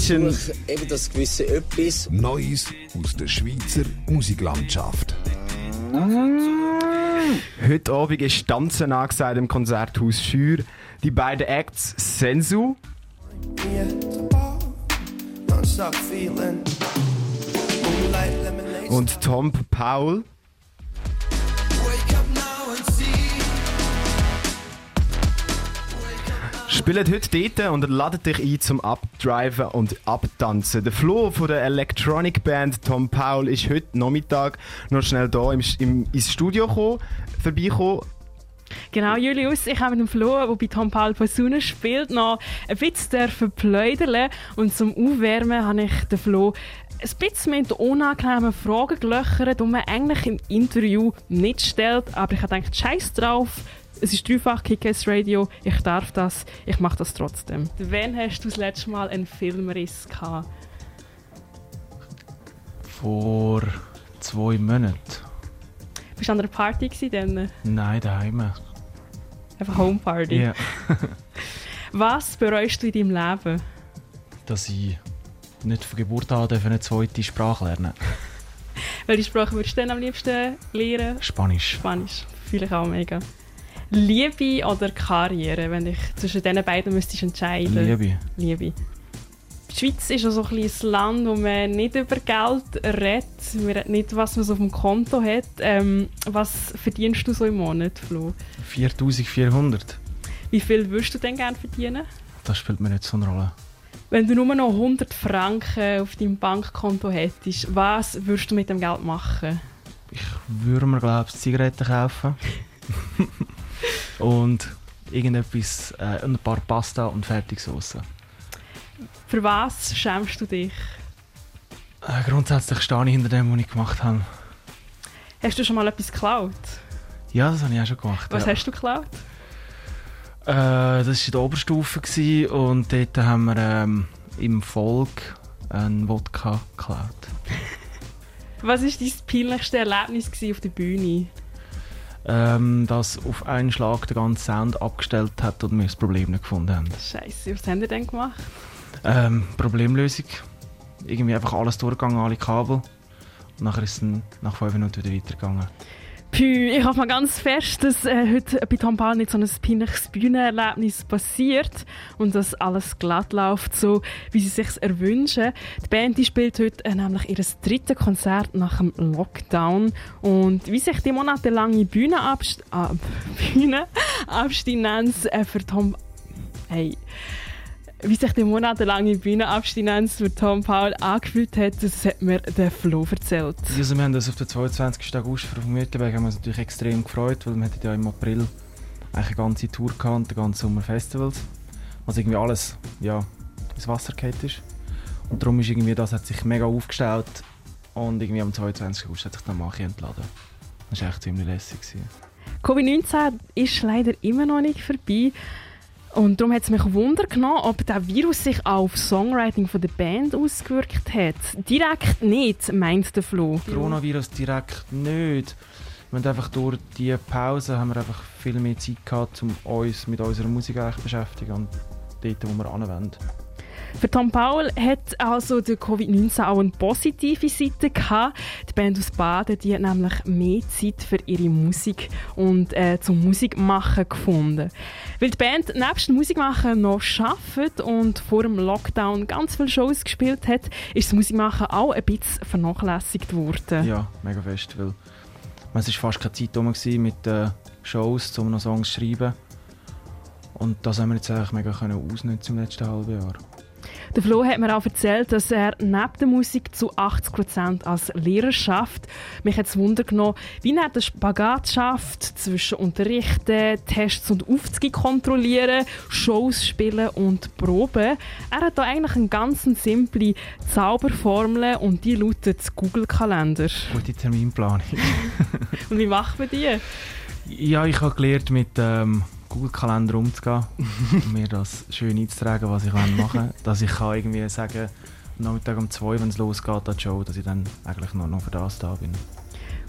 ist ein... eben das gewisse Etwas. Neues aus der Schweizer Musiklandschaft. Heute Abend ist Tanzen angesagt im Konzerthaus Schür. Die beiden Acts Sensu und Tom Paul. Spielt heute dort und ladet dich ein zum Abdriven und Abtanzen. Der Flo von der Electronic Band Tom Paul ist heute Nachmittag noch schnell da im, im, ins Studio gekommen, vorbeigekommen. Genau, Julius, ich habe mit dem Flo, der bei Tom Paul Posaune spielt, noch ein bisschen verpläudern und zum Aufwärmen habe ich den Flo ein bisschen mit unangenehmen Fragen gelöchert, die man eigentlich im Interview nicht stellt, aber ich habe gedacht, scheiß drauf, es ist dreifach Kickers Radio, ich darf das, ich mache das trotzdem. Wann hast du das letzte Mal einen Filmriss gehabt? Vor zwei Monaten. Bist du an einer Party dann? Nein, daheim. Einfach Homeparty? Ja. Was bereust du in deinem Leben? Dass ich nicht von Geburt an eine zweite Sprache lernen Welche Sprache würdest du denn am liebsten lernen? Spanisch. Spanisch, fühle ich auch mega. Liebe oder Karriere, wenn ich zwischen diesen beiden müsstest entscheiden Liebe. Liebe. Die Schweiz ist ja so ein, ein Land, wo man nicht über Geld redet. Man redet nicht, was man so auf dem Konto hat. Ähm, was verdienst du so im Monat, Flo? 4400. Wie viel würdest du denn gerne verdienen? Das spielt mir nicht so eine Rolle. Wenn du nur noch 100 Franken auf deinem Bankkonto hättest, was würdest du mit dem Geld machen? Ich würde mir, glaube ich, Zigaretten kaufen. und irgendetwas, äh, ein paar Pasta und Fertigsoße. Für was schämst du dich? Äh, grundsätzlich stehe ich hinter dem, was ich gemacht habe. Hast du schon mal etwas geklaut? Ja, das habe ich auch schon gemacht. Was ja. hast du geklaut? Äh, das war in der Oberstufe und dort haben wir ähm, im Volk einen Wodka geklaut. Was war dein peinlichste Erlebnis auf der Bühne? Ähm, dass auf einen Schlag der ganze Sound abgestellt hat und wir das Problem nicht gefunden haben. Scheiße, was haben ihr denn gemacht? Ähm, Problemlösung. Irgendwie einfach alles durchgegangen, alle Kabel. Und nachher ist es nach fünf Minuten wieder weitergegangen. Pü, ich hoffe mal ganz fest, dass äh, heute bei Tom Paul nicht so ein peinliches Bühnenerlebnis passiert und dass alles glatt läuft, so wie sie sich erwünschen. Die Band die spielt heute äh, nämlich ihr drittes Konzert nach dem Lockdown und wie sich die monatelange Bühnenabst äh, Bühnenabstinenz äh, für Tom... Hey wie sich die monatelange Bühnenabstinenz für Tom Paul angefühlt hat, das hat mir der Flo erzählt. Also wir haben das auf den 22. August auf dem Mütterberg haben wir uns natürlich extrem gefreut, weil wir hatten ja im April eine ganze Tour gehabt, den ganzen Sommer Festivals. Also irgendwie alles ja, ins Wasser gefallen ist. Und darum ist irgendwie das hat sich mega aufgestellt und irgendwie am 22. August hat sich dann Machi entladen. Das war echt ziemlich lässig. Covid-19 ist leider immer noch nicht vorbei. Und darum hat es mich Wunder genommen, ob der Virus sich auch auf Songwriting von der Band ausgewirkt hat. Direkt nicht, meint der Flo. Coronavirus direkt nicht. Wir einfach durch die Pause haben wir einfach viel mehr Zeit gehabt, um uns mit unserer Musik zu beschäftigen und dort, wo wir anwenden. Für Tom Paul hat also der Covid-19 auch eine positive Seite gehabt. Die Band aus Baden die hat nämlich mehr Zeit für ihre Musik und äh, zum Musikmachen gefunden. Weil die Band nebst dem Musikmachen noch arbeitet und vor dem Lockdown ganz viele Shows gespielt hat, ist das Musikmachen auch ein bisschen vernachlässigt worden. Ja, mega fest, weil es war fast keine Zeit mit den Shows, um noch Songs zu schreiben. Und das haben wir jetzt eigentlich mega ausnutzen im letzten halben Jahr. Der Flo hat mir auch erzählt, dass er neben der Musik zu 80% als Lehrer schafft. Mich hat es Wunder genommen, wie er den Spagat schafft zwischen Unterrichten, Tests und Aufzüge kontrollieren, Shows spielen und proben. Er hat da eigentlich eine ganz simple Zauberformel und die lautet Google-Kalender. Gute Terminplanung. und wie macht man die? Ja, ich habe gelernt mit ähm, Google-Kalender umzugehen und mir das schön einzutragen, was ich machen kann. Dass ich kann irgendwie sagen Nachmittag um zwei, wenn es losgeht, an Show, dass ich dann eigentlich nur noch für das da bin.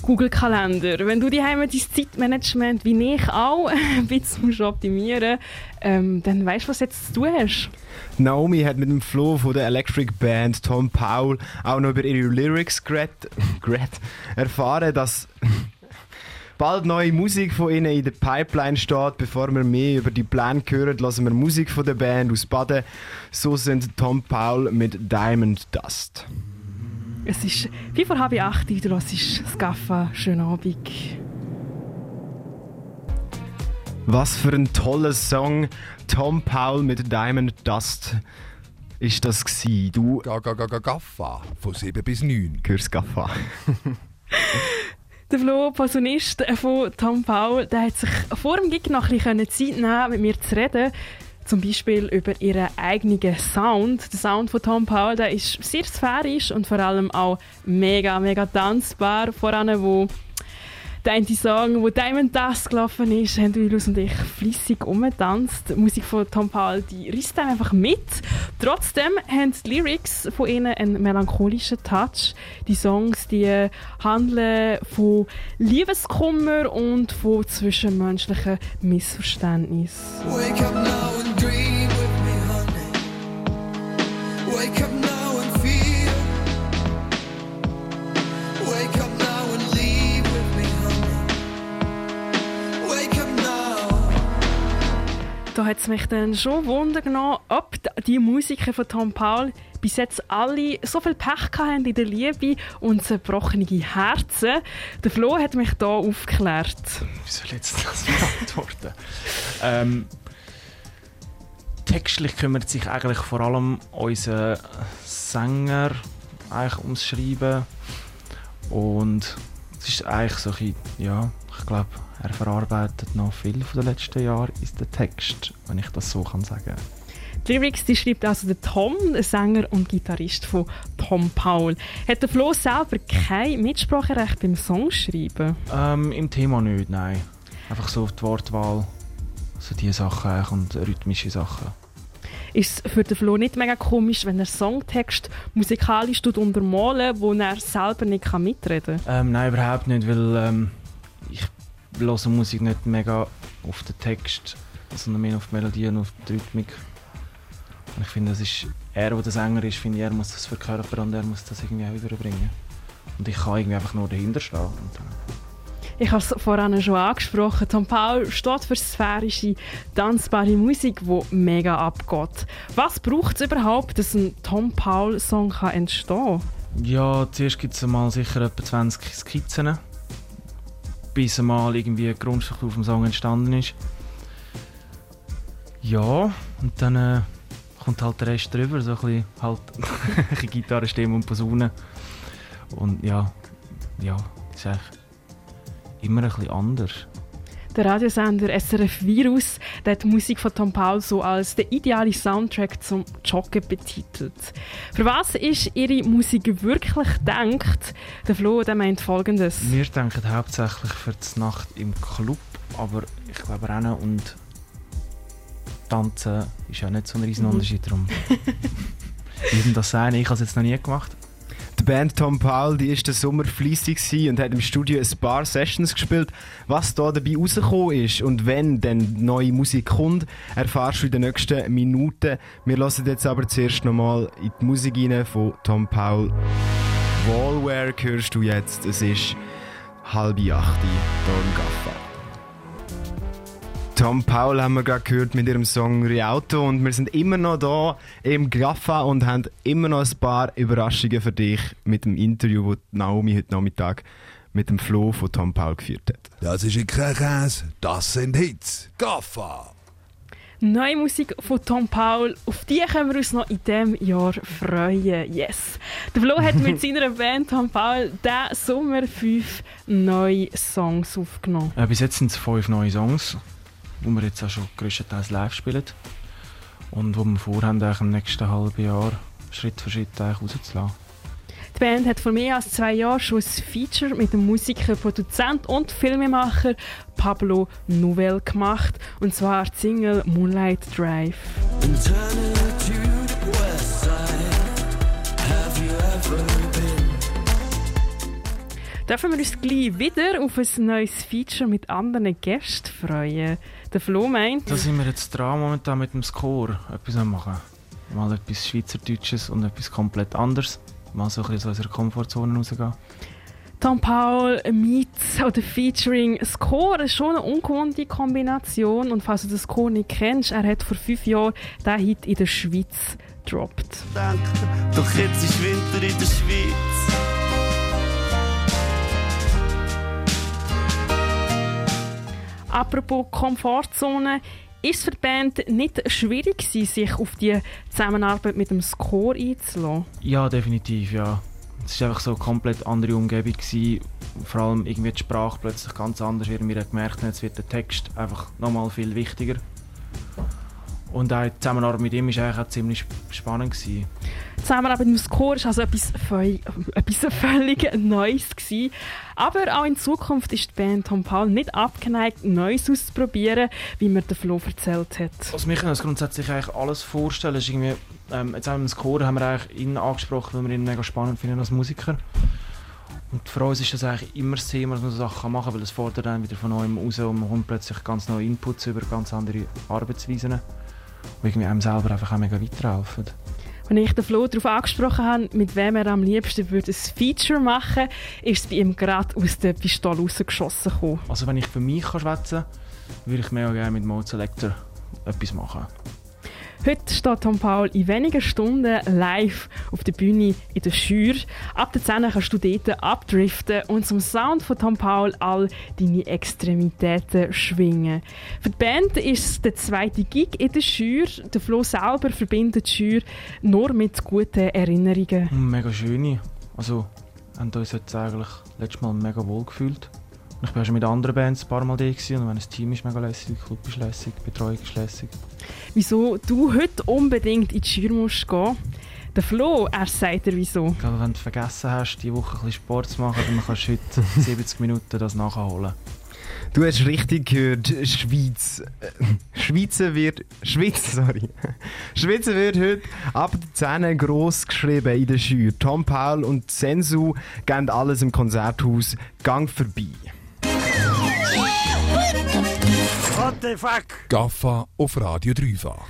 Google-Kalender. Wenn du die dein Zeitmanagement wie ich auch ein bisschen optimieren ähm, dann weißt du, was jetzt zu tun hast. Naomi hat mit dem Flo von der Electric Band Tom Powell auch noch über ihre Lyrics erfahren, dass bald neue Musik von ihnen in der Pipeline steht. Bevor wir mehr über die Pläne hören, lassen wir Musik von der Band aus Baden. So sind Tom Powell mit Diamond Dust. Es ist wie vor halb acht, du hörst Skaffa. Schönen Abend. Was für ein toller Song. Tom Powell mit Diamond Dust ist das gsi. Du... Ga, ga, ga, ga, Gaffa, von 7 bis 9. Hörst Gaffa. Der Flo, Posaunist von Tom Paul, der hat sich vor dem Gig noch ein bisschen Zeit nehmen mit mir zu reden. Zum Beispiel über ihren eigenen Sound. Der Sound von Tom Paul, der ist sehr sphärisch und vor allem auch mega, mega tanzbar. Vor allem, wo der eine Song, wo Diamond Dust gelaufen ist, haben Julius und ich flüssig umgetanzt. Die Musik von Tom Powell, die risst einfach mit. Trotzdem haben die Lyrics von ihnen einen melancholischen Touch. Die Songs, die handeln von Liebeskummer und von zwischenmenschlichen Missverständnissen. Wake up now and dream with me, honey. Wake up da hat es mich dann schon Wunder genommen, ob die Musiker von Tom Paul bis jetzt alle so viel Pech haben in der Liebe und zerbrochene Herzen. Der Flo hat mich da aufgeklärt. Wie soll jetzt das beantworten? ähm, textlich kümmert sich eigentlich vor allem unser Sänger eigentlich ums Schreiben und es ist eigentlich so ein ja, ich glaube, er verarbeitet noch viel von den letzten Jahren ist der Text, wenn ich das so kann sagen. Die Lyrics die schreibt also der Tom, der Sänger und Gitarrist von Tom Paul. Hat der Flo selber kein Mitspracherecht beim Songschreiben? Ähm, Im Thema nicht, nein. Einfach so die Wortwahl, so diese Sachen und rhythmische Sachen. Ist es für den Flo nicht mega komisch, wenn er Songtext musikalisch untermalen wo er selber nicht mitreden kann? Ähm, nein, überhaupt nicht, weil ähm, ich höre Musik nicht mega auf den Text, sondern mehr auf die Melodie und auf die Rhythmik. Und ich finde, das ist er, der Sänger ist, finde ich, er muss das verkörpern und er muss das irgendwie auch überbringen. Und ich kann irgendwie einfach nur dahinter stehen. Ich habe es vorhin schon angesprochen. Tom Paul steht für sphärische, tanzbare Musik, die mega abgeht. Was braucht es überhaupt, dass ein Tom Paul-Song entstehen kann? Ja, zuerst gibt es mal sicher etwa 20 Skizzen bis einmal irgendwie ein Grundstück auf dem Song entstanden ist. Ja, und dann äh, kommt halt der Rest drüber, so ein bisschen halt Gitarre, Stimme und Posaune. Und ja, ja, das ist eigentlich immer ein bisschen anders. Der Radiosender SRF Virus der hat die Musik von Tom Paul so als der ideale Soundtrack zum Joggen betitelt. Für was ist Ihre Musik wirklich gedacht? Der Flo der meint folgendes. Wir denken hauptsächlich für die Nacht im Club, aber ich glaube Rennen und Tanzen ist ja nicht so ein riesen mhm. Unterschied drum. Wie das sein? Ich habe es jetzt noch nie gemacht. Die Band Tom Paul die ist den Sommer fleissig und hat im Studio ein paar Sessions gespielt. Was da dabei rausgekommen ist und wenn dann neue Musik kommt, erfahrst du in den nächsten Minuten. Wir lassen jetzt aber zuerst nochmal in die Musik rein von Tom Paul. Wallware hörst du jetzt. Es ist halb acht hier im Gaffa. Tom Paul haben wir gerade gehört mit ihrem Song Riauto und wir sind immer noch da im Graffa und haben immer noch ein paar Überraschungen für dich mit dem Interview, das Naomi heute Nachmittag mit dem Flo von Tom Paul geführt hat. Das ist kein Käse, das sind Hits. Graffa! Neue Musik von Tom Paul, auf die können wir uns noch in diesem Jahr freuen. Yes! Der Flo hat mit seiner Band Tom Paul diesen Sommer fünf neue Songs aufgenommen. Äh, bis jetzt sind es fünf neue Songs wo wir jetzt auch schon größtenteils live spielen. Und wo wir vorhaben, im nächsten halben Jahr Schritt für Schritt rauszulassen. Die Band hat vor mehr als zwei Jahren schon ein Feature mit dem Musiker, Produzent und Filmemacher Pablo Nouvel gemacht. Und zwar die Single Moonlight Drive. Dürfen wir uns gleich wieder auf ein neues Feature mit anderen Gästen freuen. Der Flo meint... Da sind wir jetzt dran momentan mit dem Score etwas machen. Mal etwas Schweizerdeutsches und etwas komplett anderes. Mal so ein bisschen aus unserer Komfortzone rausgehen. Tom Paul meets oder featuring Score ist schon eine ungewohnte Kombination. Und falls du den Score nicht kennst, er hat vor fünf Jahren diesen Hit in der Schweiz gedroppt. Doch jetzt ist Winter in der Schweiz. Apropos Komfortzone, ist es für die Band nicht schwierig gewesen, sich auf die Zusammenarbeit mit dem Score einzulassen? Ja, definitiv, ja. Es war einfach so eine komplett andere Umgebung. Gewesen. Vor allem irgendwie die Sprache plötzlich ganz anders. Wir haben gemerkt, jetzt wird der Text einfach nochmal viel wichtiger. Und auch die Zusammenarbeit mit ihm war eigentlich auch ziemlich spannend. Gewesen. Die Zusammenarbeit mit dem Score war also etwas, völlig, etwas völlig Neues. Gewesen. Aber auch in Zukunft ist die Band Tom Paul nicht abgeneigt, Neues auszuprobieren, wie mir der Flo erzählt hat. Also wir können uns grundsätzlich eigentlich alles vorstellen. Ist irgendwie, ähm, jetzt auch mit dem Score haben wir eigentlich ihn angesprochen, weil wir ihn mega spannend finden als Musiker. Und für uns ist das eigentlich immer das Thema, dass man so Sachen machen kann, weil es fordert dann wieder von neuem raus und man kommt plötzlich ganz neue Inputs über ganz andere Arbeitsweisen, die irgendwie einem selber einfach auch mega weiterhelfen. Als ich den Flo darauf angesprochen habe, mit wem er am liebsten würde ein Feature machen würde, ist es bei ihm gerade aus der Pistole rausgeschossen gekommen. Also wenn ich für mich schwätzen kann, würde ich mega gerne mit Mode Selector etwas machen. Heute steht Tom Paul in wenigen Stunden live auf der Bühne in der Schür. Ab der 10 kannst du dort abdriften und zum Sound von Tom Paul all deine Extremitäten schwingen. Für die Band ist es der zweite Gig in der Schür. Der Flo selber verbindet die Schür nur mit guten Erinnerungen. Mega schöne. Also, haben uns jetzt eigentlich letztes Mal mega wohl gefühlt. Ich war schon mit anderen Bands ein paar Mal da und wenn das Team ist mega lässig, der Club ist lässig, die Betreuung ist lässig. Wieso du heute unbedingt in die Schür musst gehen? Der Flo, er sagt dir wieso. Ich glaube, wenn du vergessen hast, diese Woche ein bisschen Sport zu machen, dann kannst du heute 70 Minuten das nachholen. Du hast richtig gehört, Schweiz. Äh, Schweizer wird. Schweiz, sorry. Schweizer wird heute ab der 10 gross geschrieben in der Schür. Tom Paul und Sensu gehen alles im Konzerthaus Gang vorbei. What the fuck? Gaffa auf Radio Dreifach.